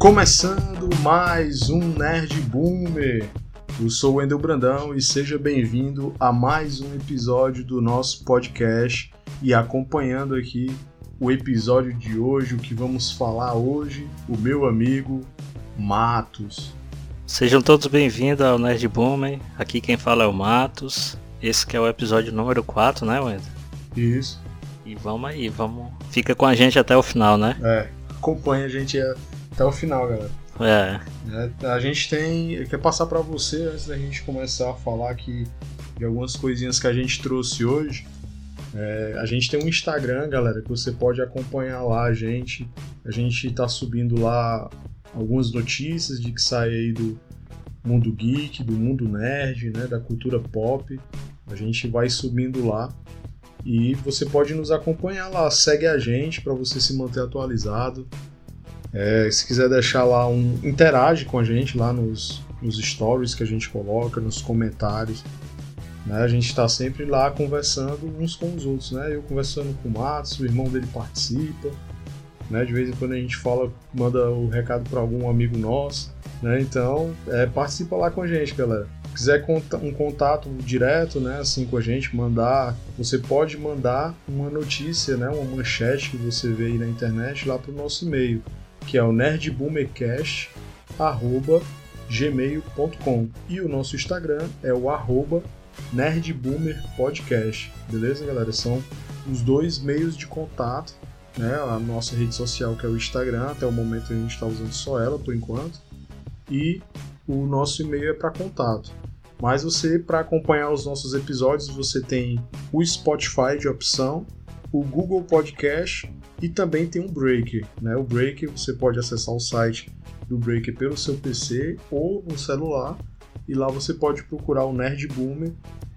Começando mais um Nerd Boomer. Eu sou o Wendel Brandão e seja bem-vindo a mais um episódio do nosso podcast e acompanhando aqui o episódio de hoje, o que vamos falar hoje, o meu amigo Matos. Sejam todos bem-vindos ao Nerd Boomer. Aqui quem fala é o Matos. Esse que é o episódio número 4, né, Wendel? Isso. E vamos aí, vamos. Fica com a gente até o final, né? É, acompanha a gente até o final, galera. É. É, a gente tem. Quer passar para você, antes da gente começar a falar aqui de algumas coisinhas que a gente trouxe hoje. É, a gente tem um Instagram, galera, que você pode acompanhar lá a gente. A gente tá subindo lá algumas notícias de que sai aí do mundo geek, do mundo nerd, né, da cultura pop. A gente vai subindo lá e você pode nos acompanhar lá. Segue a gente para você se manter atualizado. É, se quiser deixar lá um. interage com a gente lá nos, nos stories que a gente coloca, nos comentários. Né? A gente está sempre lá conversando uns com os outros. Né? Eu conversando com o Matos, o irmão dele participa. Né? De vez em quando a gente fala, manda o recado para algum amigo nosso. Né? Então, é, participa lá com a gente, galera. Se quiser um contato direto, né, assim com a gente, mandar, você pode mandar uma notícia, né, uma manchete que você vê aí na internet lá para o nosso e-mail que é o nerdboomercast@gmail.com e o nosso Instagram é o arroba nerdboomerpodcast, beleza, galera? São os dois meios de contato, né? A nossa rede social que é o Instagram, até o momento a gente está usando só ela por enquanto, e o nosso e-mail é para contato. Mas você, para acompanhar os nossos episódios, você tem o Spotify de opção, o Google Podcast e também tem um Breaker. Né? O Breaker você pode acessar o site do Breaker pelo seu PC ou no celular e lá você pode procurar o Nerd Boomer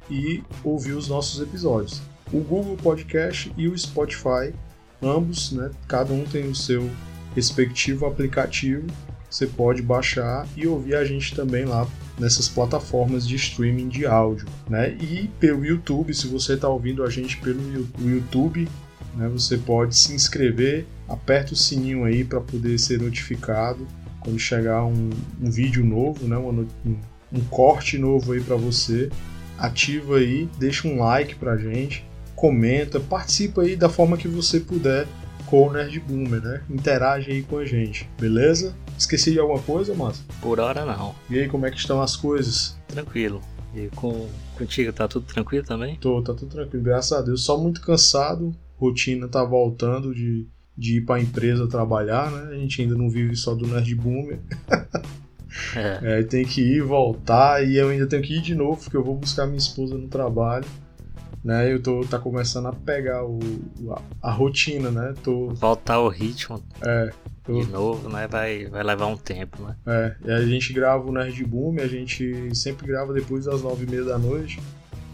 e ouvir os nossos episódios. O Google Podcast e o Spotify, ambos, né, cada um tem o seu respectivo aplicativo. Você pode baixar e ouvir a gente também lá nessas plataformas de streaming de áudio, né? E pelo YouTube, se você está ouvindo a gente pelo YouTube, né? Você pode se inscrever, aperta o sininho aí para poder ser notificado quando chegar um, um vídeo novo, né? um, um corte novo aí para você. Ativa aí, deixa um like pra gente, comenta, participa aí da forma que você puder com o Nerd Boomer, né? Interage aí com a gente, beleza? Esqueci de alguma coisa, Márcio? Por hora não. E aí, como é que estão as coisas? Tranquilo. E com, contigo tá tudo tranquilo também? Tô, tá tudo tranquilo, graças a Deus. Só muito cansado, rotina tá voltando de, de ir para a empresa trabalhar, né? A gente ainda não vive só do Nerd Boomer. É. é. tem que ir, voltar, e eu ainda tenho que ir de novo, porque eu vou buscar minha esposa no trabalho. Né, eu tô tá começando a pegar o, a, a rotina, né? Tô... Voltar ao ritmo. É. De novo, né? Vai, vai levar um tempo, né? É, e a gente grava o Nerd Boom, a gente sempre grava depois das nove e meia da noite.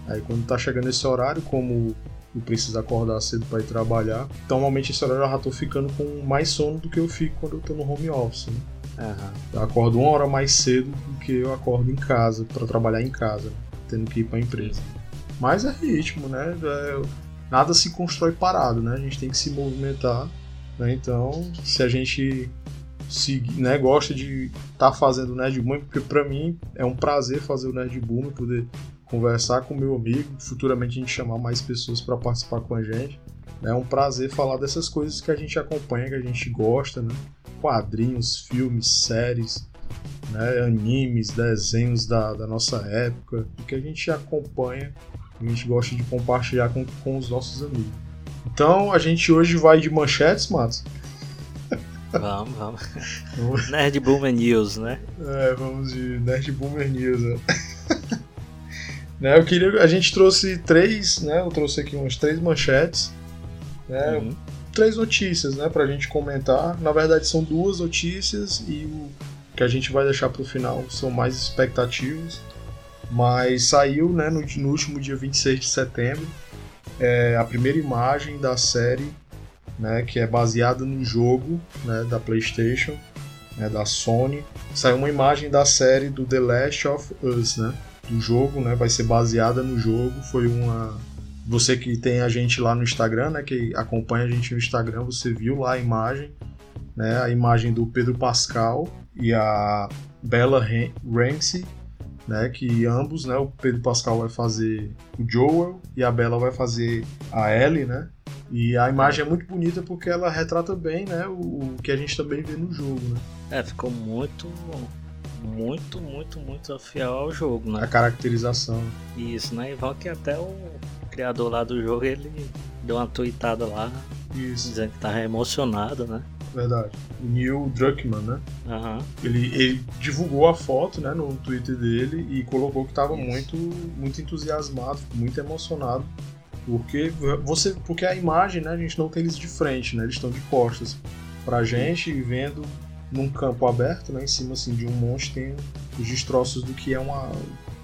Aí quando tá chegando esse horário, como e precisa acordar cedo para ir trabalhar. Então, normalmente esse horário eu já tô ficando com mais sono do que eu fico quando eu tô no home office. Né? Uhum. Eu acordo uma hora mais cedo do que eu acordo em casa, para trabalhar em casa, tendo que ir para a empresa. Mas é ritmo, né? É, nada se constrói parado, né? A gente tem que se movimentar. Né? Então, se a gente se, né, gosta de estar tá fazendo o Nerd Boom, porque para mim é um prazer fazer o Nerd Boom, poder conversar com meu amigo, futuramente a gente chamar mais pessoas para participar com a gente. É um prazer falar dessas coisas que a gente acompanha, que a gente gosta, né? Quadrinhos, filmes, séries, né? animes, desenhos da, da nossa época, que a gente acompanha, a gente gosta de compartilhar com, com os nossos amigos. Então a gente hoje vai de manchetes, Matos. Vamos, vamos. Nerd Boomer News, né? É, vamos de Nerd Boomer News. Né? Né, eu queria, a gente trouxe três, né? Eu trouxe aqui umas três manchetes, né? Uhum. Três notícias, né? Pra gente comentar. Na verdade, são duas notícias e o que a gente vai deixar pro final são mais expectativas. Mas saiu, né? No, no último dia 26 de setembro, é, a primeira imagem da série, né? Que é baseada no jogo, né? Da PlayStation, né, da Sony. Saiu uma imagem da série do The Last of Us, né? do jogo, né? Vai ser baseada no jogo. Foi uma. Você que tem a gente lá no Instagram, né? Que acompanha a gente no Instagram, você viu lá a imagem. né, a imagem do Pedro Pascal e a Bella Ramsey, né, que ambos, né, o Pedro Pascal vai fazer o Joel e a Bella vai fazer a Ellie, né? E a imagem é muito bonita porque ela retrata bem, né, o, o que a gente também vê no jogo, né? É, ficou muito muito, muito, muito fiel ao jogo, né? A caracterização. Isso, né? E que até o criador lá do jogo, ele deu uma tweetada lá, Isso. dizendo que tava emocionado, né? Verdade. Neil Druckmann, né? Uhum. Ele, ele divulgou a foto né, no Twitter dele e colocou que estava muito, muito entusiasmado, muito emocionado. Porque você, porque a imagem, né, a gente não tem eles de frente, né? Eles estão de costas pra gente vendo num campo aberto, né, em cima assim de um monte tem os destroços do que é uma,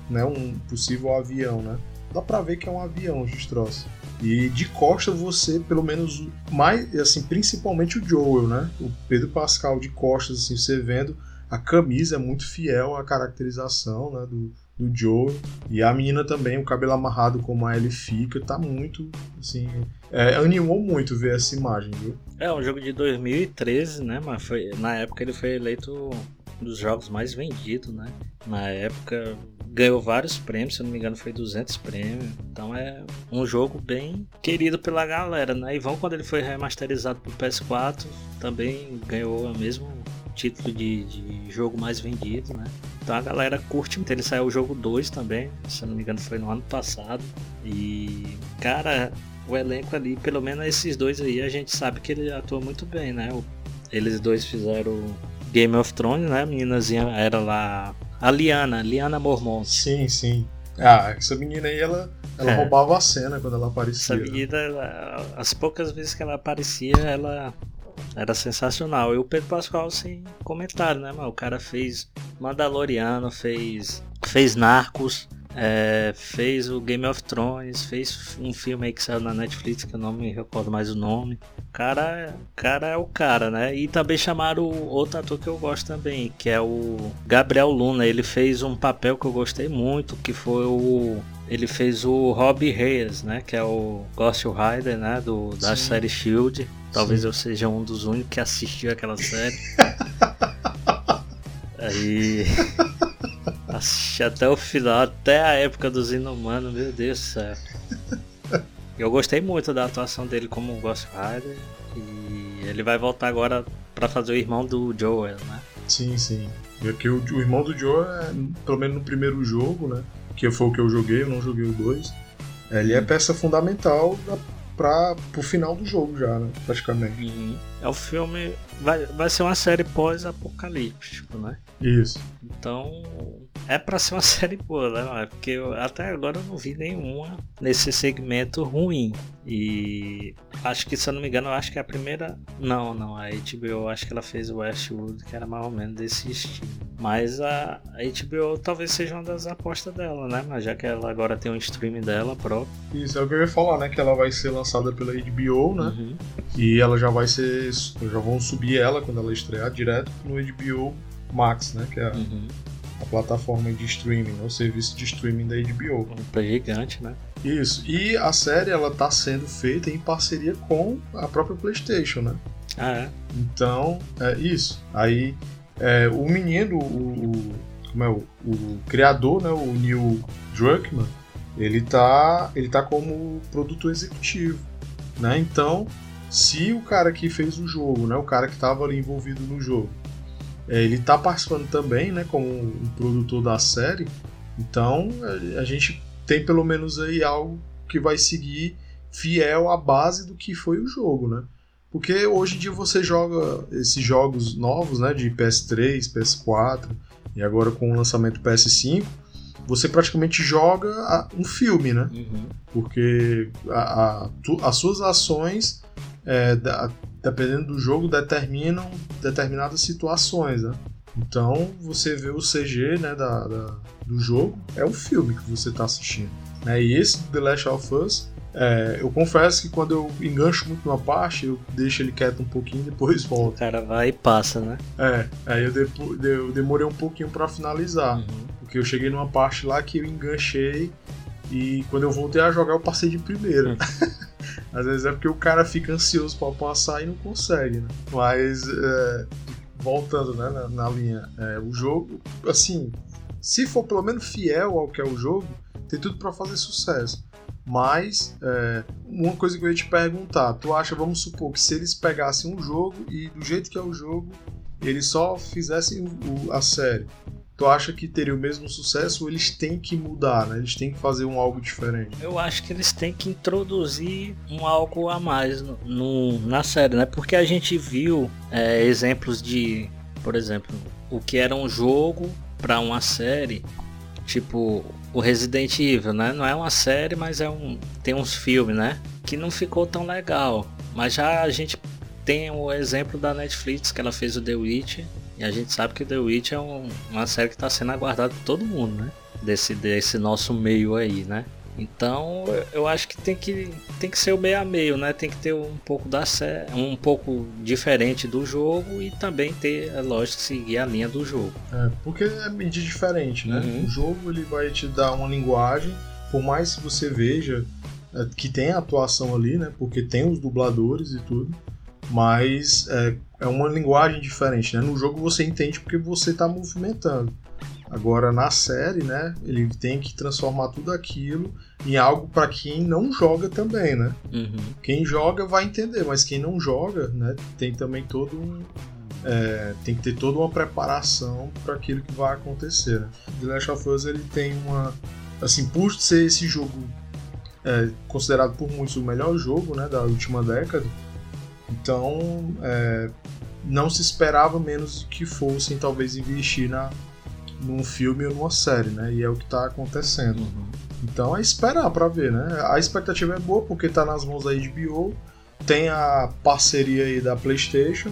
né, um possível avião, né? Dá pra ver que é um avião os destroços. E de costa você, pelo menos, mais, assim, principalmente o Joel, né? O Pedro Pascal de costas, assim, você vendo a camisa é muito fiel à caracterização, né, do, do. E a menina também, o cabelo amarrado como a Ellie fica, tá muito, assim, é, animou muito ver essa imagem, viu? É um jogo de 2013, né, mas foi, na época ele foi eleito um dos jogos mais vendidos, né? Na época ganhou vários prêmios, se não me engano foi 200 prêmios. Então é um jogo bem querido pela galera, né? E vão quando ele foi remasterizado pro PS4, também ganhou o mesmo título de, de jogo mais vendido, né? Então a galera curte. Ele saiu o jogo 2 também, se não me engano foi no ano passado. E, cara, o elenco ali, pelo menos esses dois aí, a gente sabe que ele atua muito bem, né? Eles dois fizeram Game of Thrones, né? A meninazinha era lá. A Liana, Liana Mormont. Sim, sim. Ah, essa menina aí, ela, ela é. roubava a cena quando ela aparecia. Essa né? menina, ela, as poucas vezes que ela aparecia, ela era sensacional. E o Pedro Pascal, sem comentário, né, mano? O cara fez Mandaloriano, fez, fez Narcos, é, fez o Game of Thrones, fez um filme aí que saiu na Netflix, que eu não me recordo mais o nome. O cara, cara é o cara, né? E também chamaram outro ator que eu gosto também, que é o Gabriel Luna. Ele fez um papel que eu gostei muito, que foi o ele fez o Robbie Reyes, né? Que é o Ghost Rider, né? Do, da Sim. série Shield. Talvez Sim. eu seja um dos únicos que assistiu aquela série. Aí. Até o final, até a época dos Inumanos, meu Deus do céu. Eu gostei muito da atuação dele como Ghost Rider. E ele vai voltar agora para fazer o irmão do Joel, né? Sim, sim. E aqui o, o irmão do Joel, é, pelo menos no primeiro jogo, né? que foi o que eu joguei, eu não joguei o 2. Ele é peça fundamental para o final do jogo já, né? Praticamente. Uhum. É o filme. Vai, vai ser uma série pós-apocalíptico, né? Isso. Então. É pra ser uma série boa, né? Porque eu, até agora eu não vi nenhuma nesse segmento ruim. E acho que, se eu não me engano, eu acho que é a primeira. Não, não, a HBO, acho que ela fez o Westwood, que era mais ou menos desse estilo. Mas a, a HBO talvez seja uma das apostas dela, né? Mas já que ela agora tem um streaming dela próprio. Isso é o que eu ia falar, né? Que ela vai ser lançada pela HBO, né? Uhum. E ela já vai ser. Já vão subir ela quando ela estrear direto no HBO Max, né? Que é a, uhum. A plataforma de streaming, o serviço de streaming da HBO. É gigante, né? Isso. E a série ela tá sendo feita em parceria com a própria PlayStation, né? Ah, é? Então, é isso. Aí é, o menino, o, o, como é o, o criador, né, o Neil Druckmann, ele tá, ele tá como produtor executivo, né? Então, se o cara que fez o jogo, né, o cara que estava ali envolvido no jogo, é, ele tá participando também, né, como um produtor da série, então a gente tem pelo menos aí algo que vai seguir fiel à base do que foi o jogo, né? Porque hoje em dia você joga esses jogos novos, né, de PS3, PS4 e agora com o lançamento PS5, você praticamente joga um filme, né? Uhum. Porque a, a, tu, as suas ações, é, da, dependendo do jogo, determinam determinadas situações, né? Então você vê o CG né, da, da do jogo, é um filme que você está assistindo. Né? E esse The Last of Us, é, eu confesso que quando eu engancho muito numa parte, eu deixo ele quieto um pouquinho e depois volto. O cara vai e passa, né? É, aí eu, depo, eu demorei um pouquinho para finalizar. Uhum. Porque eu cheguei numa parte lá que eu enganchei e quando eu voltei a jogar eu passei de primeira. Uhum. Às vezes é porque o cara fica ansioso para passar e não consegue, né? Mas, é, voltando né, na, na linha, é, o jogo, assim, se for pelo menos fiel ao que é o jogo, tem tudo para fazer sucesso. Mas, é, uma coisa que eu ia te perguntar, tu acha, vamos supor, que se eles pegassem um jogo e do jeito que é o jogo, eles só fizessem o, a série, tu acha que teria o mesmo sucesso ou eles têm que mudar, né? Eles têm que fazer um algo diferente? Eu acho que eles têm que introduzir um algo a mais no, no na série, né? Porque a gente viu é, exemplos de, por exemplo, o que era um jogo para uma série, tipo o Resident Evil, né? Não é uma série, mas é um tem uns filmes, né? Que não ficou tão legal. Mas já a gente tem o exemplo da Netflix que ela fez o The Witch e a gente sabe que The Witch é um, uma série que está sendo aguardada por todo mundo, né? Desse desse nosso meio aí, né? Então eu acho que tem que, tem que ser o meio a meio, né? Tem que ter um pouco da série, um pouco diferente do jogo e também ter, é lógico, seguir a linha do jogo. É, porque é mídia diferente, né? Uhum. O jogo ele vai te dar uma linguagem, por mais que você veja é, que tem atuação ali, né? Porque tem os dubladores e tudo, mas é, é uma linguagem diferente, né? No jogo você entende porque você está movimentando. Agora na série, né, ele tem que transformar tudo aquilo em algo para quem não joga também, né? Uhum. Quem joga vai entender, mas quem não joga, né, tem também todo um é, tem que ter toda uma preparação para aquilo que vai acontecer. Né? The Last of Us ele tem uma assim por ser esse jogo é, considerado por muitos o melhor jogo, né, da última década. Então é, não se esperava menos que fossem talvez investir na num filme ou numa série, né? E é o que tá acontecendo. Uhum. Então é esperar para ver, né? A expectativa é boa porque tá nas mãos da HBO, tem a parceria aí da PlayStation,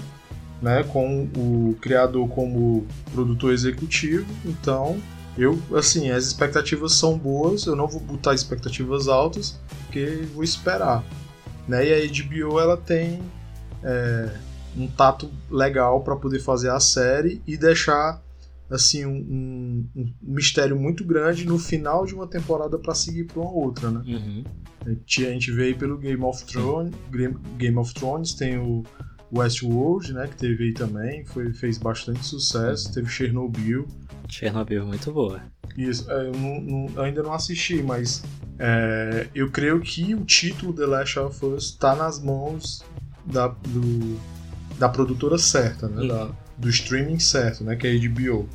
né? Com o criador como produtor executivo. Então eu, assim, as expectativas são boas. Eu não vou botar expectativas altas porque vou esperar, né? E a HBO ela tem é, um tato legal para poder fazer a série e deixar assim um, um, um, mistério muito grande no final de uma temporada para seguir para uma outra, né? Uhum. A, gente, a gente veio pelo Game of Thrones, Game of Thrones tem o Westworld, né, que teve aí também, foi, fez bastante sucesso, uhum. teve Chernobyl. Chernobyl muito boa. Isso, é, eu não, não, ainda não assisti, mas é, eu creio que o título The Last of Us está nas mãos da, do, da produtora certa, né? Da, do streaming certo, né? Que é a HBO.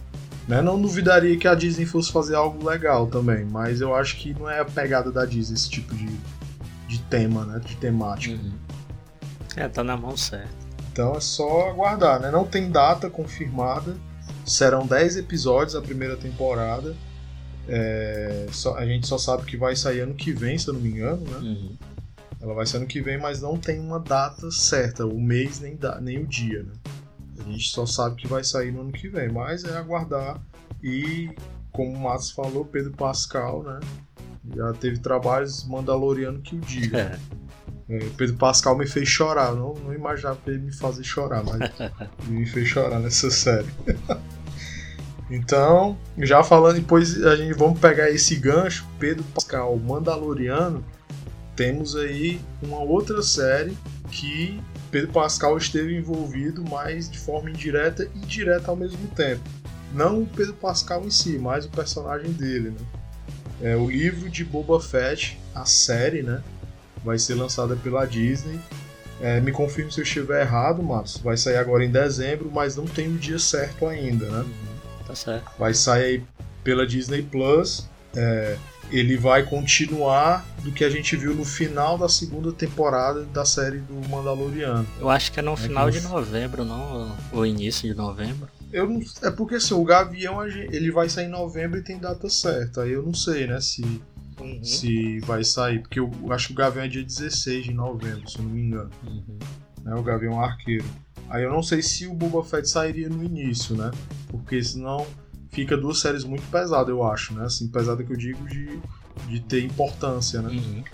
Né? Não duvidaria que a Disney fosse fazer algo legal também, mas eu acho que não é a pegada da Disney esse tipo de, de tema, né? De temática. Uhum. É, tá na mão certa. Então é só aguardar, né? Não tem data confirmada. Serão 10 episódios a primeira temporada. É, só, a gente só sabe que vai sair ano que vem, se eu não me engano, né? Uhum. Ela vai ser ano que vem, mas não tem uma data certa, o mês nem, da, nem o dia, né? A gente só sabe que vai sair no ano que vem, mas é aguardar. E, como o Matos falou, Pedro Pascal, né? Já teve trabalhos Mandaloriano que o diga. É. É, Pedro Pascal me fez chorar. Não, não imaginava ele me fazer chorar, mas me fez chorar nessa série. então, já falando, depois a gente vamos pegar esse gancho, Pedro Pascal, Mandaloriano. Temos aí uma outra série que Pedro Pascal esteve envolvido, mas de forma indireta e direta ao mesmo tempo. Não o Pedro Pascal em si, mas o personagem dele, né? É, o livro de Boba Fett, a série, né? Vai ser lançada pela Disney. É, me confirme se eu estiver errado, Matos. Vai sair agora em dezembro, mas não tem o dia certo ainda, né? Tá certo. Vai sair pela Disney Plus. É, ele vai continuar do que a gente viu no final da segunda temporada da série do Mandaloriano. Eu acho que é no é final de novembro, não? Ou início de novembro. Eu não, é porque assim, o Gavião ele vai sair em novembro e tem data certa. Aí eu não sei, né, se, uhum. se vai sair. Porque eu acho que o Gavião é dia 16 de novembro, se eu não me engano. Uhum. Né, o Gavião Arqueiro. Aí eu não sei se o Boba Fett sairia no início, né? Porque senão fica duas séries muito pesadas, eu acho, né? Assim, pesada que eu digo de, de ter importância, né? Uhum.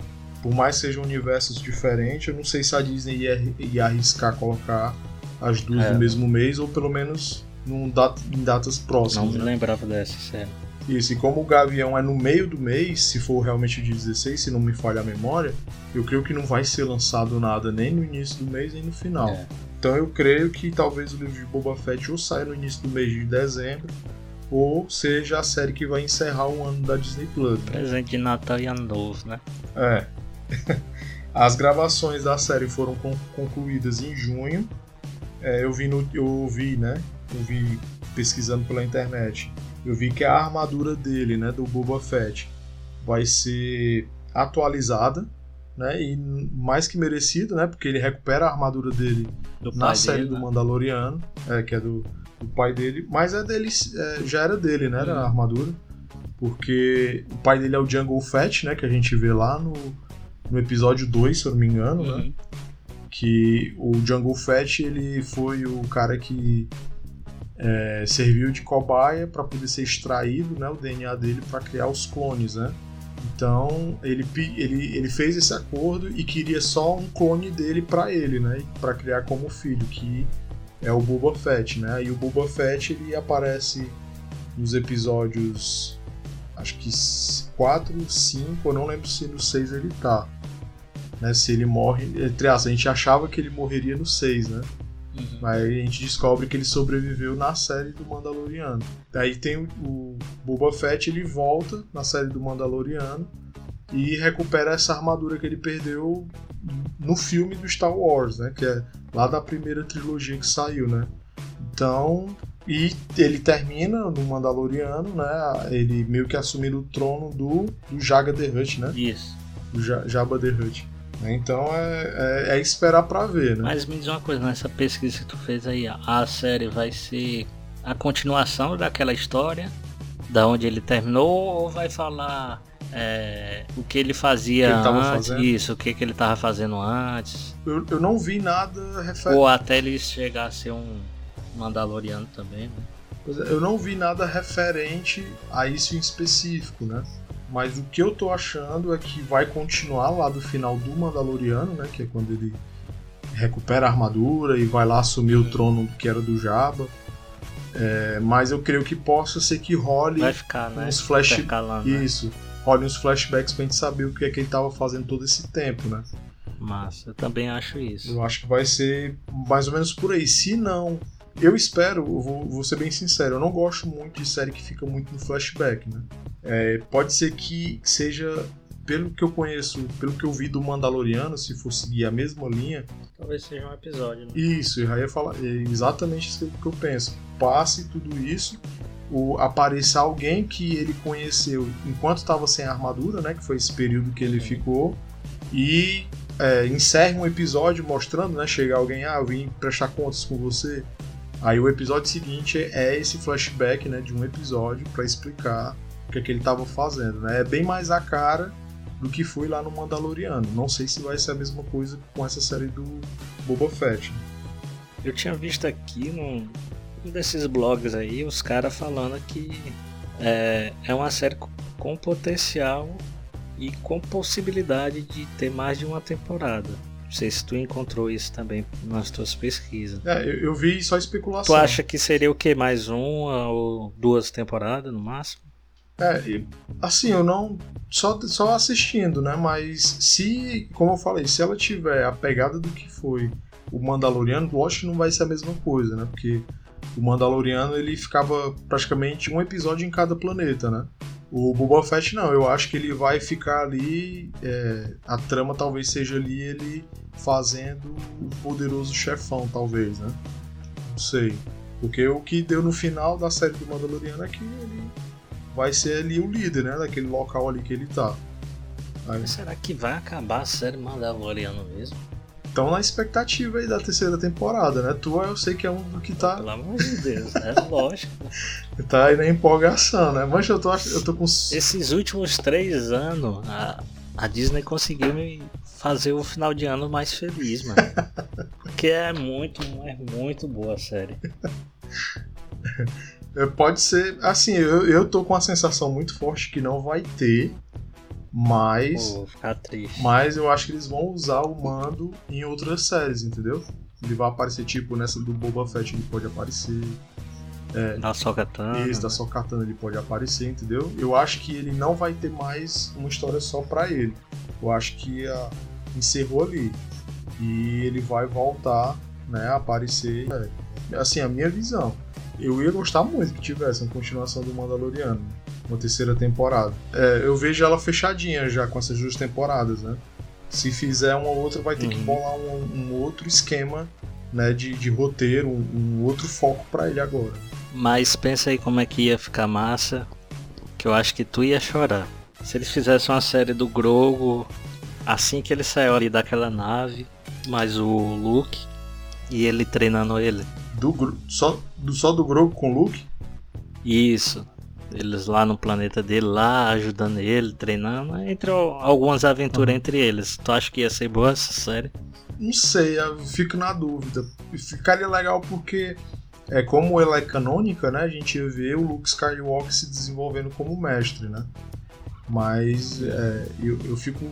Por mais que sejam universos diferentes, eu não sei se a Disney ia, ia arriscar colocar as duas é. no mesmo mês, ou pelo menos num dat, em datas próximas. Não me né? lembrava dessa série. Isso, e como o Gavião é no meio do mês, se for realmente de 16, se não me falha a memória, eu creio que não vai ser lançado nada nem no início do mês nem no final. É. Então eu creio que talvez o livro de Boba Fett ou saia no início do mês de dezembro, ou seja a série que vai encerrar o ano da Disney Plus. né? Presente de Natal e Ano Novo, né? É. As gravações da série foram con- concluídas em junho. É, eu vi no, eu vi, né? Eu vi pesquisando pela internet. Eu vi que a armadura dele, né, do Boba Fett, vai ser atualizada, né? E mais que merecido, né? Porque ele recupera a armadura dele Do na série dele, do né? Mandaloriano, é, que é do, do pai dele, mas é dele, é, já era dele, né, era a armadura, porque o pai dele é o Jungle Fett, né, que a gente vê lá no, no episódio 2, se eu não me engano, né, Uhum. que o Jungle Fett, ele foi o cara que é, serviu de cobaia para poder ser extraído, né, o DNA dele para criar os clones, né, então ele, ele, ele fez esse acordo e queria só um clone dele pra ele, né? Pra criar como filho, que é o Boba Fett, né? E o Boba Fett ele aparece nos episódios acho que 4, 5, eu não lembro se no 6 ele tá. Né? Se ele morre. Entre aspas, a gente achava que ele morreria no 6, né? Uhum. Mas aí a gente descobre que ele sobreviveu na série do Mandaloriano. Daí tem o, o Boba Fett, ele volta na série do Mandaloriano e recupera essa armadura que ele perdeu no filme do Star Wars, né? Que é lá da primeira trilogia que saiu, né? Então, e ele termina no Mandaloriano, né? Ele meio que assumindo o trono do, do Jaga the Hutt, né? Isso. Do Ja- Jabba the Hutt. Então é, é, é esperar pra ver, né? Mas me diz uma coisa, nessa pesquisa que tu fez aí, a série vai ser a continuação daquela história, da onde ele terminou, ou vai falar é, o que ele fazia O que ele tava antes? fazendo? Isso, o que, que ele tava fazendo antes. Eu, eu não vi nada referente. Ou até ele chegar a ser um Mandaloriano também, né? Pois é, Eu não vi nada referente a isso em específico, né? Mas o que eu tô achando é que vai continuar lá do final do Mandaloriano, né? Que é quando ele recupera a armadura e vai lá assumir o trono que era do Jabba. É, mas eu creio que possa ser que role Vai ficar, né? uns flash- né? isso, role uns flashbacks pra gente saber o que é que ele tava fazendo todo esse tempo, né? Massa, eu também acho isso. Eu acho que vai ser mais ou menos por aí. Se não, eu espero, eu vou, vou ser bem sincero, eu não gosto muito de série que fica muito no flashback, né? É, pode ser que seja, pelo que eu conheço, pelo que eu vi do Mandaloriano, se for seguir a mesma linha, Talvez seja um episódio, né? isso, eu já ia falar é exatamente isso que eu penso. Passe tudo isso, o, apareça alguém que ele conheceu enquanto estava sem armadura, né? Que foi esse período que ele ficou, e é, encerre um episódio mostrando, né? Chega alguém, ah, eu vim prestar contas com você. Aí o episódio seguinte é esse flashback, né? De um episódio para explicar o que, é que ele estava fazendo, né? É bem mais a cara do que foi lá no Mandaloriano. Não sei se vai ser a mesma coisa com essa série do Boba Fett. né? Eu tinha visto aqui num um desses blogs aí, os caras falando que é, é uma série co- com potencial e com possibilidade de ter mais de uma temporada. Não sei se tu encontrou isso também nas tuas pesquisas. É, eu, eu vi só especulação. Tu acha que seria o que? Mais uma ou duas temporadas no máximo? É, assim, eu não. Só, só assistindo, né? Mas se, como eu falei, se ela tiver a pegada do que foi o Mandaloriano, lógico que não vai ser a mesma coisa, né? Porque o Mandaloriano ele ficava praticamente um episódio em cada planeta, né? O Boba Fett não, eu acho que ele vai ficar ali. é, a trama talvez seja ali ele fazendo o poderoso chefão, talvez, né? Não sei. Porque o que deu no final da série do Mandaloriano é que ele vai ser ali o líder, né? Daquele local ali que ele tá. Aí, Mas será que vai acabar a série Mandaloriano mesmo? Então na expectativa aí da terceira temporada, né? Tu eu sei que é um do que tá, Pelo amor de Deus, é lógico. tá aí na empolgação, né? Mas eu tô, eu tô com. Esses últimos três anos, a, a Disney conseguiu me fazer o final de ano mais feliz, mano. Porque é muito, é muito boa a série. É, Pode ser. Assim, eu, eu tô com a sensação muito forte que não vai ter. Mas. Pô, ficar triste. Mas eu acho que eles vão usar o mando em outras séries, entendeu? Ele vai aparecer, tipo, nessa do Boba Fett ele pode aparecer. É, da Sokatana. Isso, da Sokatana ele pode aparecer, entendeu? Eu acho que ele não vai ter mais uma história só pra ele. Eu acho que a, encerrou ali. E ele vai voltar, né, a aparecer. É, assim, a minha visão. Eu ia gostar muito que tivesse uma continuação do Mandaloriano, uma terceira temporada. É, eu vejo ela fechadinha já com essas duas temporadas, né? Se fizer uma outra, vai ter uhum. que bolar um, um, outro esquema né, de, de roteiro, um, um outro foco para ele agora. Mas pensa aí como é que ia ficar massa, que eu acho que tu ia chorar. Se eles fizessem uma série do Grogo assim que ele saiu ali daquela nave, mais o Luke e ele treinando ele. Do, só, do, só do Grogu com o Luke? Isso. Eles lá no planeta dele, lá ajudando ele, treinando, entre algumas aventuras uhum. entre eles. Tu acha que ia ser boa essa série? Não sei, eu fico na dúvida. Ficaria legal porque, é como ela é canônica, né? A gente ia ver o Luke Skywalker se desenvolvendo como mestre, né? Mas é, eu, eu fico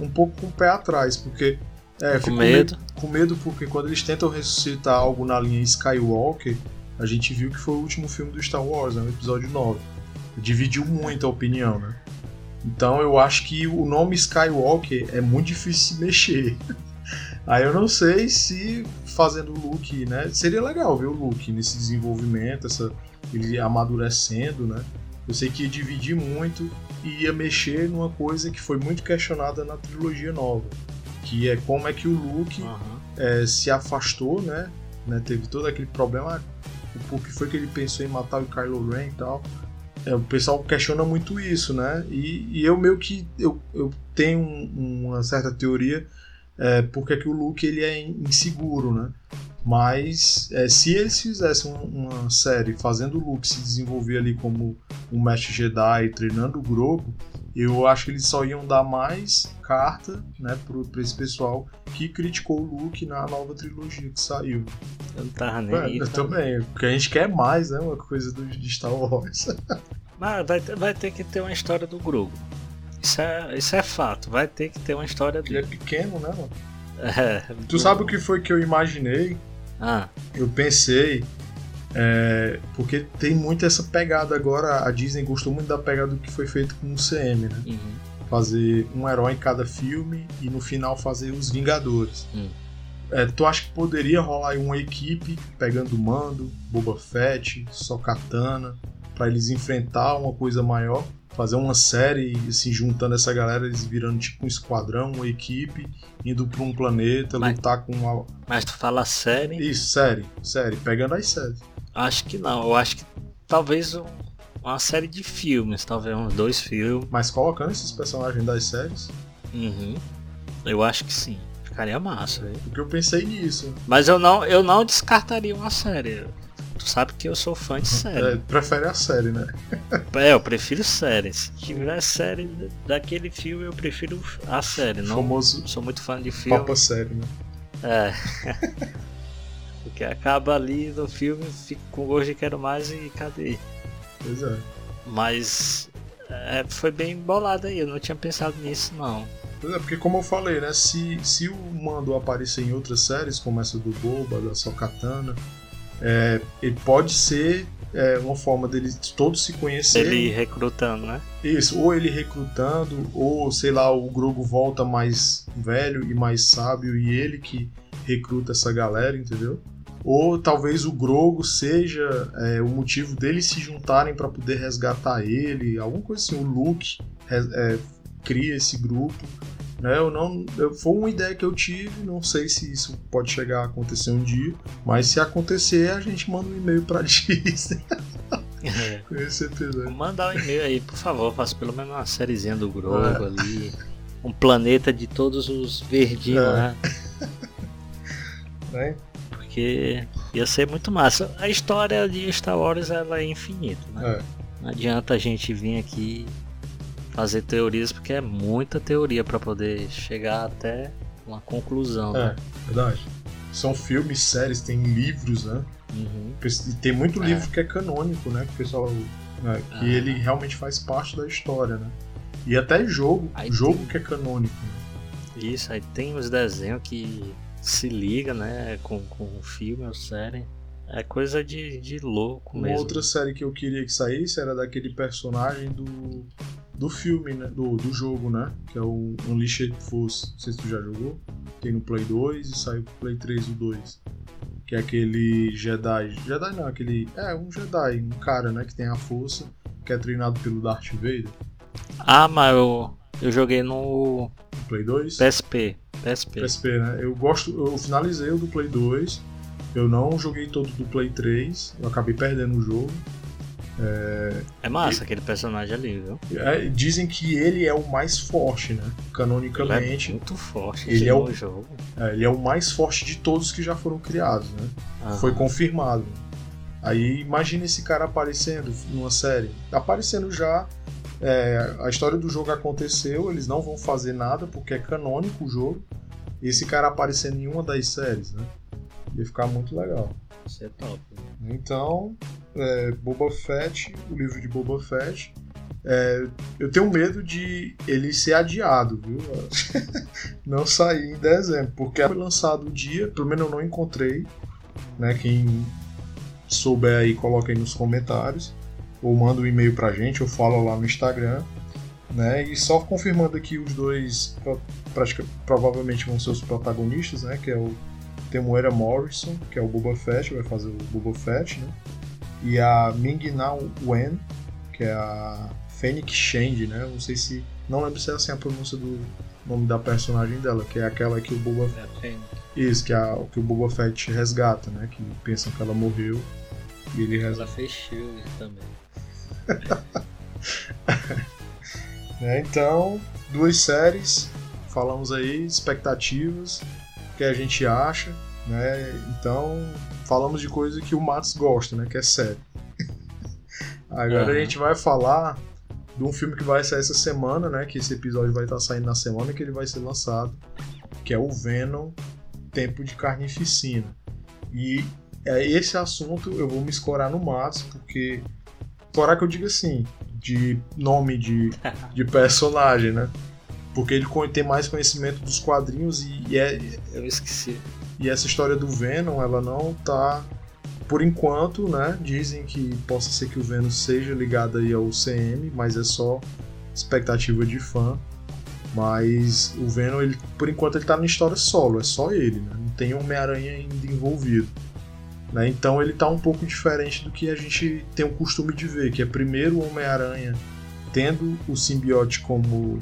um pouco com o pé atrás, porque. É, com medo. Com medo porque quando eles tentam ressuscitar algo na linha Skywalker, a gente viu que foi o último filme do Star Wars, né, o episódio 9. Dividiu muito a opinião, né? Então eu acho que o nome Skywalker é muito difícil de mexer. Aí eu não sei se fazendo o Luke, né? Seria legal ver o Luke nesse desenvolvimento, essa, ele amadurecendo, né? Eu sei que ia dividir muito e ia mexer numa coisa que foi muito questionada na trilogia nova, que é como é que o Luke uhum. é, se afastou, né? né? Teve todo aquele problema, o que foi que ele pensou em matar o Kylo Ren e tal. É, o pessoal questiona muito isso, né? E, e eu meio que eu, eu tenho um, uma certa teoria é, porque é que o Luke ele é inseguro, né? Mas é, se eles fizessem uma série fazendo o Luke se desenvolver ali como um mestre Jedi treinando o Grogu, eu acho que eles só iam dar mais carta né, para esse pessoal que criticou o Luke na nova trilogia que saiu. Eu não tava nem é, aí. Eu também, porque a gente quer mais, né? Uma coisa do, de Star Wars. Mas vai, vai ter que ter uma história do Grogu. Isso é, isso é fato, vai ter que ter uma história dele. Ele é pequeno, né, mano? É, tu sabe o que foi que eu imaginei ah. Eu pensei. É, porque tem muito essa pegada agora. A Disney gostou muito da pegada do que foi feito com o CM, né? Uhum. Fazer um herói em cada filme e no final fazer os Vingadores. Uhum. É, tu acha que poderia rolar uma equipe pegando Mando, Boba Fett, Sokatana, para eles enfrentar uma coisa maior? fazer uma série assim, juntando essa galera, eles virando tipo um esquadrão, uma equipe, indo para um planeta, mas, lutar com uma. Mas tu fala série? Isso, série, série, pegando as séries. Acho que não, eu acho que talvez um, uma série de filmes, talvez uns dois filmes. Mas colocando esses personagens das séries? Uhum. Eu acho que sim. Ficaria massa, velho. Porque eu pensei nisso. Mas eu não, eu não descartaria uma série. Tu sabe que eu sou fã de série. É, prefere a série, né? É, eu prefiro série. Se tiver série daquele filme, eu prefiro a série. Não famoso sou muito fã de filme. Papa série, né? É. Porque acaba ali no filme, fico com gosto de quero mais e cadê? Pois é. Mas é, foi bem bolado aí, eu não tinha pensado nisso não. Pois é, porque como eu falei, né? Se, se o Mando aparecer em outras séries, como essa do Boba, da Sokatana, é, ele pode ser é, uma forma deles todos se conhecerem. Ele recrutando, né? Isso, ou ele recrutando, ou sei lá, o Grogu volta mais velho e mais sábio e ele que recruta essa galera, entendeu? Ou talvez o Grogo seja é, o motivo deles se juntarem para poder resgatar ele, alguma coisa assim. O Luke é, cria esse grupo né? Eu não, eu, foi uma ideia que eu tive, não sei se isso pode chegar a acontecer um dia, mas se acontecer, a gente manda um e-mail pra Disney. É. Com esse episódio. Mandar um e-mail aí, por favor, faça pelo menos uma sériezinha do Grogu é. ali. Um planeta de todos os verdinhos, é. né? Porque ia ser muito massa. A história de Star Wars ela é infinita, né? É. Não adianta a gente vir aqui fazer teorias porque é muita teoria para poder chegar até uma conclusão. É, né? verdade. São filmes, séries, tem livros, né? Uhum. E tem muito é. livro que é canônico, né? Que o pessoal. Né? Que ah. ele realmente faz parte da história, né? E até jogo, aí jogo tem... que é canônico. Né? Isso, aí tem os desenhos que se liga, né? Com, com o filme ou série. É coisa de, de louco Uma mesmo. outra série que eu queria que saísse era daquele personagem do, do filme, né? Do, do jogo, né? Que é o Unleashed Force. Não sei se tu já jogou. Tem no Play 2 e saiu pro Play 3 o 2. Que é aquele Jedi. Jedi não, aquele. É, um Jedi, um cara, né? Que tem a força, que é treinado pelo Darth Vader. Ah, mas eu, eu joguei no No Play 2. PSP. PSP. PSP, né? Eu gosto, eu finalizei o do Play 2. Eu não joguei todo do Play 3. Eu acabei perdendo o jogo. É massa aquele personagem ali, viu? É, dizem que ele é o mais forte, né? Ele é Canonicamente, muito forte ele é o- jogo. é, ele é o mais forte de todos que já foram criados, né? Aham. Foi confirmado. Aí imagina esse cara aparecendo numa série. Aparecendo já. É, a história do jogo aconteceu, eles não vão fazer nada porque é canônico o jogo. E esse cara aparecendo em uma das séries, né? Ia ficar muito legal. Isso é top. Então, é, Boba Fett, o livro de Boba Fett. é, eu tenho medo de ele ser adiado, viu? não sair em dezembro, porque foi lançado o dia, pelo menos eu não encontrei. Né? Quem souber aí, coloca aí nos comentários. Ou manda um e-mail pra gente, ou fala lá no Instagram. Né? E só confirmando aqui os dois pratica- provavelmente vão ser os protagonistas, né? Que é o Temuera Morrison, que é o Boba Fett, vai fazer o Boba Fett, né? E a Ming-Na Wen, que é a Fennec Shand, né? Não sei se... Não lembro se é assim a pronúncia do nome da personagem dela, que é aquela que o Boba... É a pena. Isso, que, é a, que o Boba Fett resgata, né? Que pensam que ela morreu e ele resgata. Ela fez shield também. né? Então, duas séries, falamos aí, expectativas, o que a gente acha, né? Então, falamos de coisa que o Matos gosta, né? Que é série. Agora Aham. a gente vai falar de um filme que vai sair essa semana, né? Que esse episódio vai estar saindo na semana que ele vai ser lançado, que é o Venom Tempo de Carnificina. E é esse assunto eu vou me escorar no Matos, porque. Escorar que eu digo assim, de nome de, de personagem, né? Porque ele tem mais conhecimento dos quadrinhos e, e é, Eu esqueci. e essa história do Venom, ela não tá. Por enquanto, né? Dizem que possa ser que o Venom seja ligado aí ao CM, mas é só expectativa de fã. Mas o Venom, ele, por enquanto, ele tá na história solo, é só ele, né? Não tem Homem-Aranha ainda envolvido. Né? Então ele tá um pouco diferente do que a gente tem o costume de ver, que é primeiro o Homem-Aranha tendo o simbiote como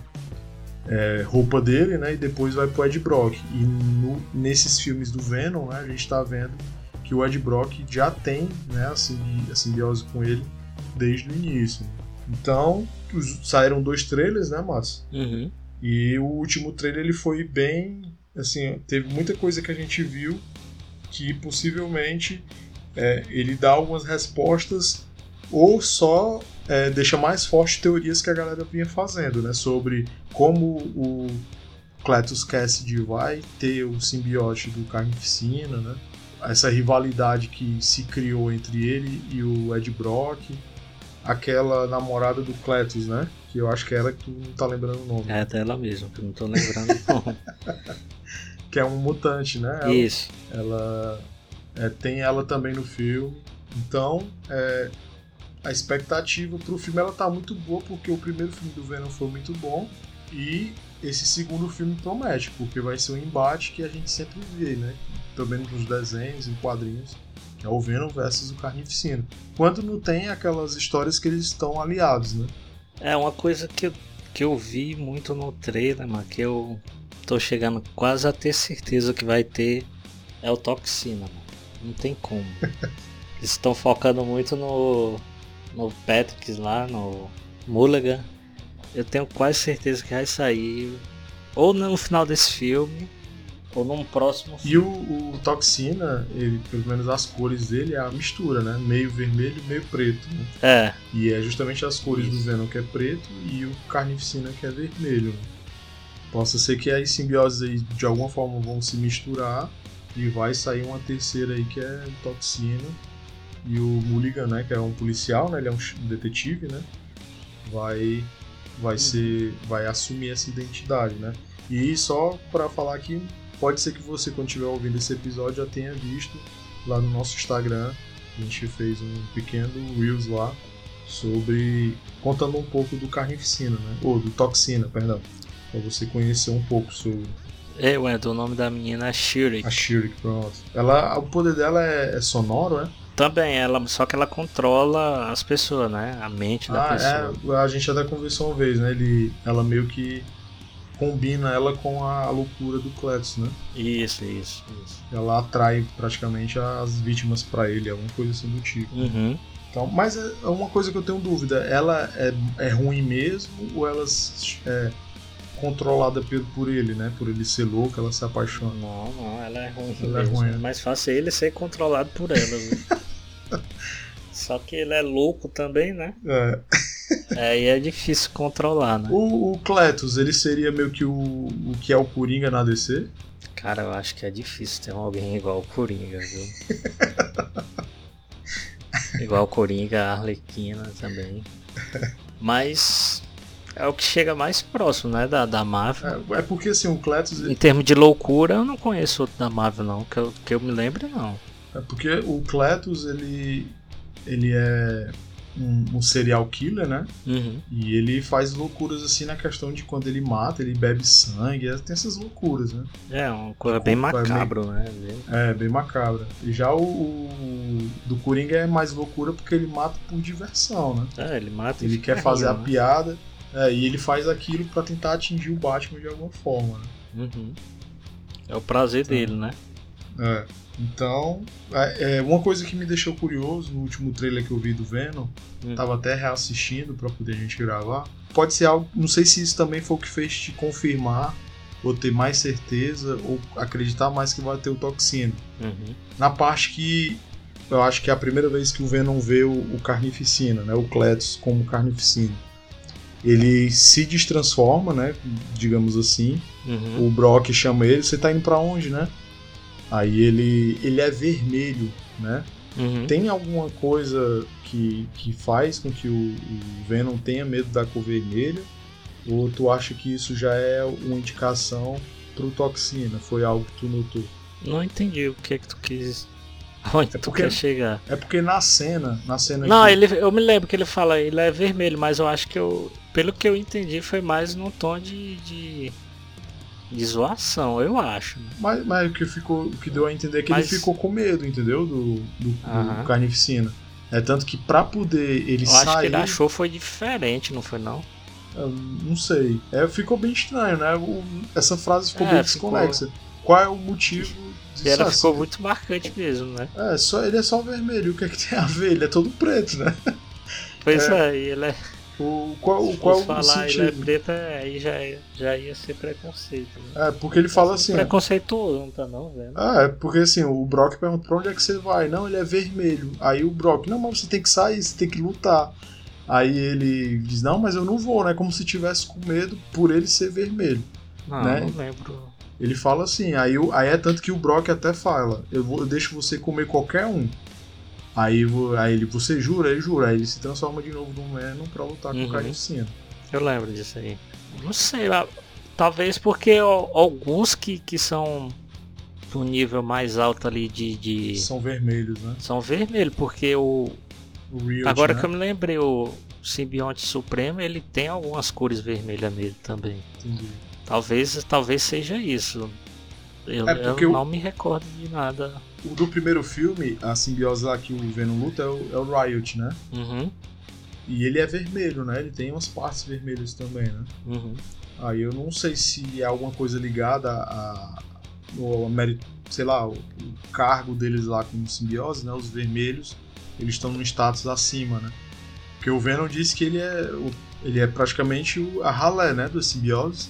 é, roupa dele, né? E depois vai pro Ed Brock. E no- nesses filmes do Venom, né, a gente tá vendo que o Ed Brock já tem né, a, simbi- a simbiose com ele desde o início. Então, saíram dois trailers, né, Márcio? Uhum. E o último trailer ele foi bem. Assim, teve muita coisa que a gente viu que possivelmente é, ele dá algumas respostas ou só é, deixa mais forte teorias que a galera vinha fazendo, né? Sobre como o Cletus Cassidy vai ter o simbiote do Carnificina, né? Essa rivalidade que se criou entre ele e o Ed Brock. Aquela namorada do Cletus, né? Que eu acho que é ela que tu não tá lembrando o nome. É dela mesmo, que eu não tô lembrando não. Que é um mutante, né? Ela- Isso. Ela é, tem ela também no filme. Então, é, a expectativa pro filme ela tá muito boa porque o primeiro filme do Venom foi muito bom e esse segundo filme promete, porque vai ser um embate que a gente sempre vê, né? Também nos desenhos, em quadrinhos, que é o Venom versus o Carnificina. Quando não tem aquelas histórias que eles estão aliados, né? É uma coisa que eu, que eu vi muito no trailer, mano, que eu tô chegando quase a ter certeza que vai ter é o Toxina, mano. Não tem como. Eles estão focando muito no no Patrick lá, no Mulligan. Eu tenho quase certeza que vai sair ou no final desse filme ou num próximo E filme. o, o Toxina, ele, pelo menos as cores dele é a mistura, né? Meio vermelho e meio preto. Né? É, E é justamente as cores do. Venom que é preto e o Carnificina que é vermelho. Possa ser que as simbioses aí de alguma forma vão se misturar e vai sair uma terceira aí que é Toxina. E o Mulligan, né, que é um policial, né, ele é um detetive, né, vai vai ser vai assumir essa identidade, né? E só pra falar que pode ser que você quando estiver ouvindo esse episódio já tenha visto lá no nosso Instagram. A gente fez um pequeno Reels lá sobre. contando um pouco do carnificina, né? Ou do toxina, perdão. Pra você conhecer um pouco sobre. É, ué, o nome da menina é Shuri. A Shuri, pronto. Ela, o poder dela é, é sonoro, é? Também, ela, só que ela controla as pessoas, né? A mente da ah, pessoa. É, a gente até conversou uma vez, né? Ele, ela meio que combina ela com a loucura do Cletus, né? Isso, isso, isso. Ela atrai praticamente as vítimas para ele, alguma coisa assim do tipo. Uhum. Então, mas é uma coisa que eu tenho dúvida, ela é, é ruim mesmo ou ela é controlada por, ele, né? Por ele ser louco, ela se apaixona. Não, não, ela é ruim. Ela é ruim, É né? mais fácil ele ser controlado por ela. viu? Só que ele é louco também, né? É. Aí é difícil controlar, né? O, o Cletus, ele seria meio que o, o que é o Coringa na DC? Cara, eu acho que é difícil ter alguém igual o Coringa, viu? igual o Coringa, a Arlequina também. Mas é o que chega mais próximo, né? Da, da Marvel. É, é porque assim, o Cletus. Em termos de loucura, eu não conheço outro da Marvel, não. Que eu, que eu me lembre, não. É porque o Cletus, ele. Ele é um, um serial killer, né? Uhum. E ele faz loucuras assim na questão de quando ele mata, ele bebe sangue, é, tem essas loucuras, né? É, uma coisa bem Vai meio- macabro, né? É, bem macabra. E já o, o do Coringa é mais loucura porque ele mata por diversão, né? É, ele mata Ele quer fazer a né? piada é, e ele faz aquilo pra tentar atingir o Batman de alguma forma, né? Uhum. É o prazer dele, né? É. Então, é, é, uma coisa que me deixou curioso no último trailer que eu vi do Venom, Hum. tava até reassistindo pra poder a gente gravar. Pode ser algo, não sei se isso também foi o que fez te confirmar ou ter mais certeza ou acreditar mais que vai ter o toxina. Uhum. Na parte que eu acho que é a primeira vez que o Venom vê o, o Carnificina, né, o Cletus como Carnificina. Ele se destransforma, né, digamos assim, Uhum. o Brock chama ele, você tá indo pra onde, né? Aí ele ele é vermelho, né? Uhum. Tem alguma coisa que, que faz com que o, o Venom tenha medo da cor vermelha? Ou tu acha que isso já é uma indicação pro toxina? Foi algo que tu notou? Não entendi o que é que tu quis. Onde É tu porque- quer chegar? É porque na cena, na cena Não, que- ele, eu me lembro que ele fala, ele é vermelho, mas eu acho que eu. Pelo que eu entendi, foi mais num tom de. de, de zoação, eu acho. Mas, mas o que ficou, o que deu a entender é que Mas- ele ficou com medo, entendeu? Do, do, do Aham. carnificina. É tanto que pra poder ele Eu acho que sair, ele achou foi diferente, não foi não? eu não sei. É, ficou bem estranho, né? O- essa frase ficou É, bem ficou- desconexa. Qual é o motivo? E ela ficou se- muito marcante mesmo, né? É, só, ele é só vermelho. O que é que tem a ver? Ele é todo preto, né? Pois é, e ele é. O, qual Se qual o falar ele é preto, é, aí já, já ia ser preconceito. Né? É, porque ele fala assim. Preconceituoso, não tá não, velho? Ah, é porque assim, o Brock pergunta pra onde é que você vai? Não, ele é vermelho. Aí o Brock, não, mas você tem que sair, você tem que lutar. Aí ele diz, não, mas eu não vou, né? Como se tivesse com medo por ele ser vermelho. Não, né? não lembro. Ele fala assim, aí, o- aí é tanto que o Brock até fala, eu, vou, eu deixo você comer qualquer um. Aí, aí ele, você jura? Ele jura. Aí ele se transforma de novo num Venom pra lutar com Uhum. o Carnificina. Eu lembro disso aí. Não sei, talvez porque alguns que, que são do nível mais alto ali de. de- São vermelhos, né? são vermelhos, porque o. O Riot, Agora né? que eu me lembrei, o Simbionte Supremo ele tem algumas cores vermelhas nele também. Entendi. Talvez, talvez seja isso. Eu, É, eu o- não me recordo de nada. O do primeiro filme, a simbiose lá que o Venom luta é o, é o Riot, né? Uhum, E ele é vermelho, né? Ele tem umas partes vermelhas também, né? uhum. Aí eu não sei se é alguma coisa ligada a. ao mérito, sei lá, o, o cargo deles lá como simbiose, né? Os vermelhos, eles estão num status acima, né? Porque o Venom disse que ele é. o- ele é praticamente o- a ralé, né? Dos simbioses.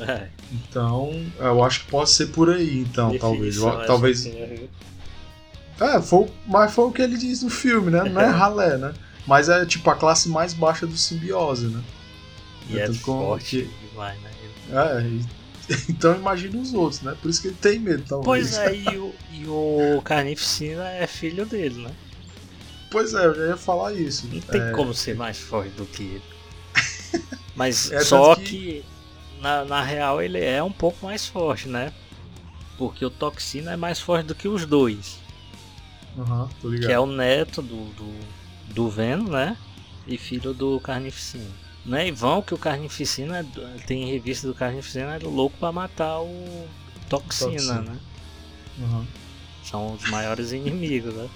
É, Então, eu acho que pode ser por aí, então, talvez. definição essa Talvez. assim, eu- É, foi, mas foi o que ele diz no filme, né? Não é ralé, né? Mas é tipo a classe mais baixa do simbiose, né? E é forte que- demais, né? É, e- então imagina os outros, né? Por isso que ele tem medo, talvez. Pois é, e o, e o Carnificina é filho dele, né? Pois é, eu já ia falar isso. Não tem É, como ser mais forte do que ele. Mas É, só que, que- na, na real ele é um pouco mais forte, né? Porque o Toxina é mais forte do que os dois. Ligado. que é o neto do, do, do Venom, né? E filho do Carnificina. Não é em vão que o Carnificina é- tem revista do Carnificina é louco pra matar o Toxina, Toxina. né? Aham. São os maiores inimigos, né?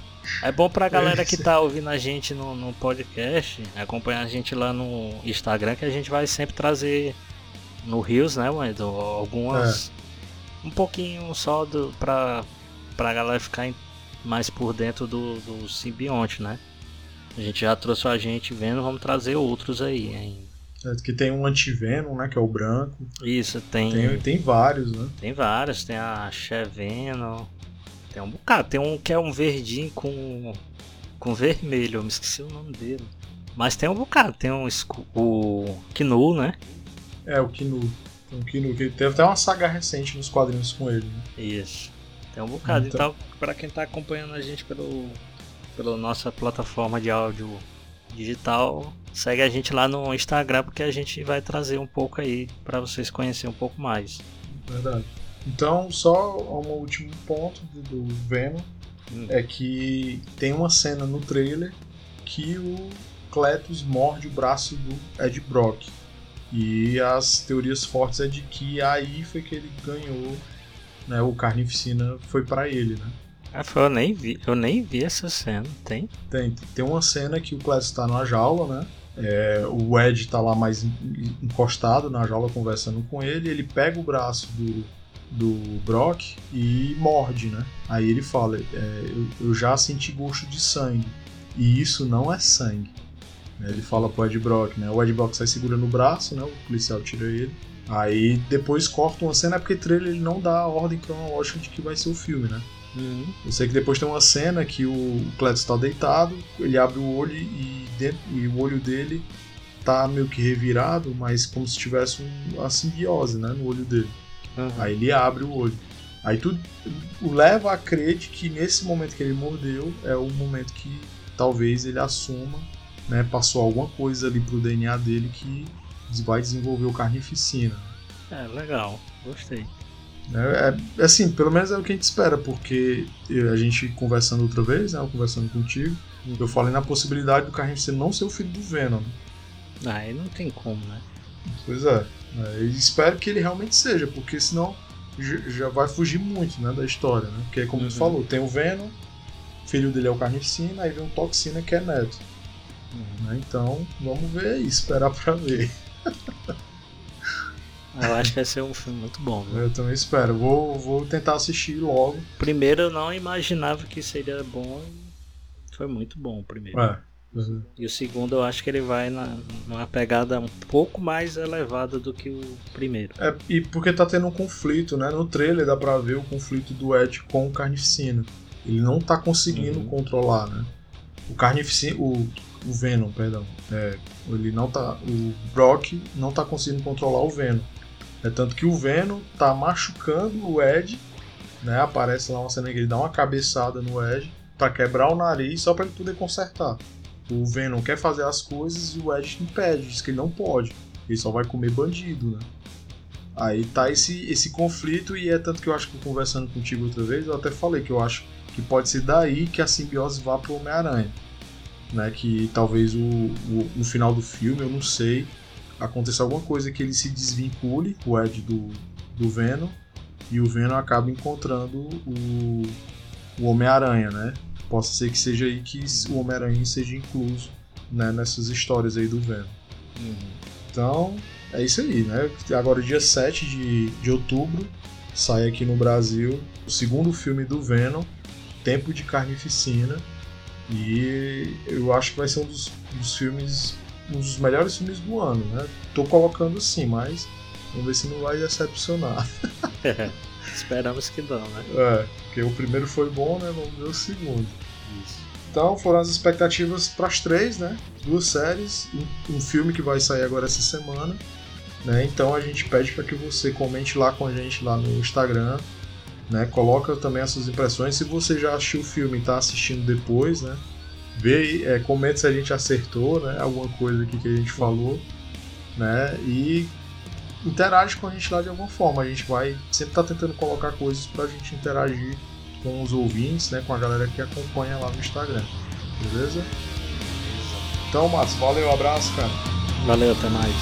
É bom pra galera que tá ouvindo a gente no, no podcast, acompanhar a gente lá no Instagram, que a gente vai sempre trazer no Rios, né? Do, algumas. Um pouquinho só do, pra, pra galera ficar mais por dentro do, do simbionte, né? A gente já trouxe a gente vendo, vamos trazer outros aí ainda. É, que tem um antivenom, né? Que é o branco. Isso, tem. Tem, tem vários, né? Tem vários, tem a Cheveno, tem um bocado, tem um que é um verdinho com, com vermelho, eu me esqueci o nome dele. Mas tem um bocado, tem um o Knu, né? É, o Kinu. Tem o Kinu, que teve até uma saga recente nos quadrinhos com ele. Né? Isso. Tem um bocado. Então- Então, pra quem tá acompanhando a gente pelo, pela nossa plataforma de áudio digital, segue a gente lá no Instagram porque a gente vai trazer um pouco aí pra vocês conhecerem um pouco mais. Verdade. Então, só um último ponto do, do Venom Hum. é que tem uma cena no trailer que o Cletus morde o braço do Ed Brock. E as teorias fortes é de que aí foi que ele ganhou, né? O Carnificina foi pra ele, né? Ah, foi, eu nem vi, eu nem vi essa cena, tem? Tem, tem uma cena que o Cletus tá na jaula, né? É, o Ed tá lá mais en- encostado na jaula conversando com ele. Ele pega o braço do, do Brock e morde, né? Aí ele fala: é, eu, eu já senti gosto de sangue. E isso não é sangue. Ele fala pro Ed Brock, né? O Ed Brock sai segurando o braço, né? O policial tira ele. Aí depois corta uma cena, é porque trailer ele não dá a ordem cronológica de que vai ser o filme, né? Eu sei que depois tem uma cena que o Cletus tá deitado, ele abre o olho e, dentro, e o olho dele tá meio que revirado, mas como se tivesse um, uma simbiose né, no olho dele. Uhum. Aí ele abre o olho. Aí tudo o leva a crer de que nesse momento que ele mordeu é o momento que talvez ele assuma, né, passou alguma coisa ali pro DNA dele que vai desenvolver o carnificina. É, legal, gostei. É, é, assim, pelo menos é o que a gente espera, porque a gente conversando outra vez, né, eu conversando contigo, eu falei na possibilidade do Carnificina não ser o filho do Venom. Aí não tem como, né? Pois é. é, espero que ele realmente seja, porque senão já vai fugir muito né, da história, né? Porque como tu Uhum. falou, tem o Venom, filho dele é o Carnificina, aí vem o Toxina que é neto. Né? Então, vamos ver aí, esperar pra ver. Eu acho que vai ser um filme muito bom. Viu? Eu também espero. Vou, vou tentar assistir logo. Primeiro eu não imaginava que seria bom. Foi muito bom o primeiro. É. E o segundo eu acho que ele vai na, numa pegada um pouco mais elevada do que o primeiro. É, e porque tá tendo um conflito, né? No trailer dá pra ver o conflito do Ed com o Carnificina. Ele não tá conseguindo Uhum. controlar, né? O Carnificina. O, o Venom, perdão. É, ele não tá. O Brock não tá conseguindo controlar o Venom. É tanto que o Venom tá machucando o Ed, né? Aparece lá uma cena que ele dá uma cabeçada no Ed pra quebrar o nariz só pra ele poder consertar. O Venom quer fazer as coisas e o Ed impede, diz que ele não pode. Ele só vai comer bandido, né? Aí tá esse, esse conflito e é tanto que eu acho que conversando contigo outra vez, eu até falei que eu acho que pode ser daí que a simbiose vá pro Homem-Aranha. Né? Que talvez o, o- no final do filme, eu não sei, aconteça alguma coisa que ele se desvincule, o Ed do, do Venom, e o Venom acaba encontrando o, o Homem-Aranha, né? Possa ser que seja aí que o Homem-Aranha seja incluso né, nessas histórias aí do Venom. Então, é isso aí, né? Agora, dia 7 de, de outubro, sai aqui no Brasil o segundo filme do Venom, Tempo de Carnificina. E eu acho que vai ser um dos, dos filmes, um dos melhores filmes do ano, né? Tô colocando assim, mas vamos ver se não vai decepcionar. Esperamos que não, né? É, porque o primeiro foi bom, né? Vamos ver o segundo. Isso. Então foram as expectativas para as três, né? Duas séries, um, um filme que vai sair agora essa semana. Né? Então a gente pede para que você comente lá com a gente lá no Instagram, né? Coloca também as suas impressões. Se você já assistiu o filme e está assistindo depois, né? Vê, é, comenta se a gente acertou, né? Alguma coisa aqui que a gente falou, né? E interage com a gente lá de alguma forma. A gente vai sempre estar tentando colocar coisas para a gente interagir com os ouvintes, né, com a galera que acompanha lá no Instagram. Beleza? Então, Matos, valeu, abraço, cara. Valeu, até mais.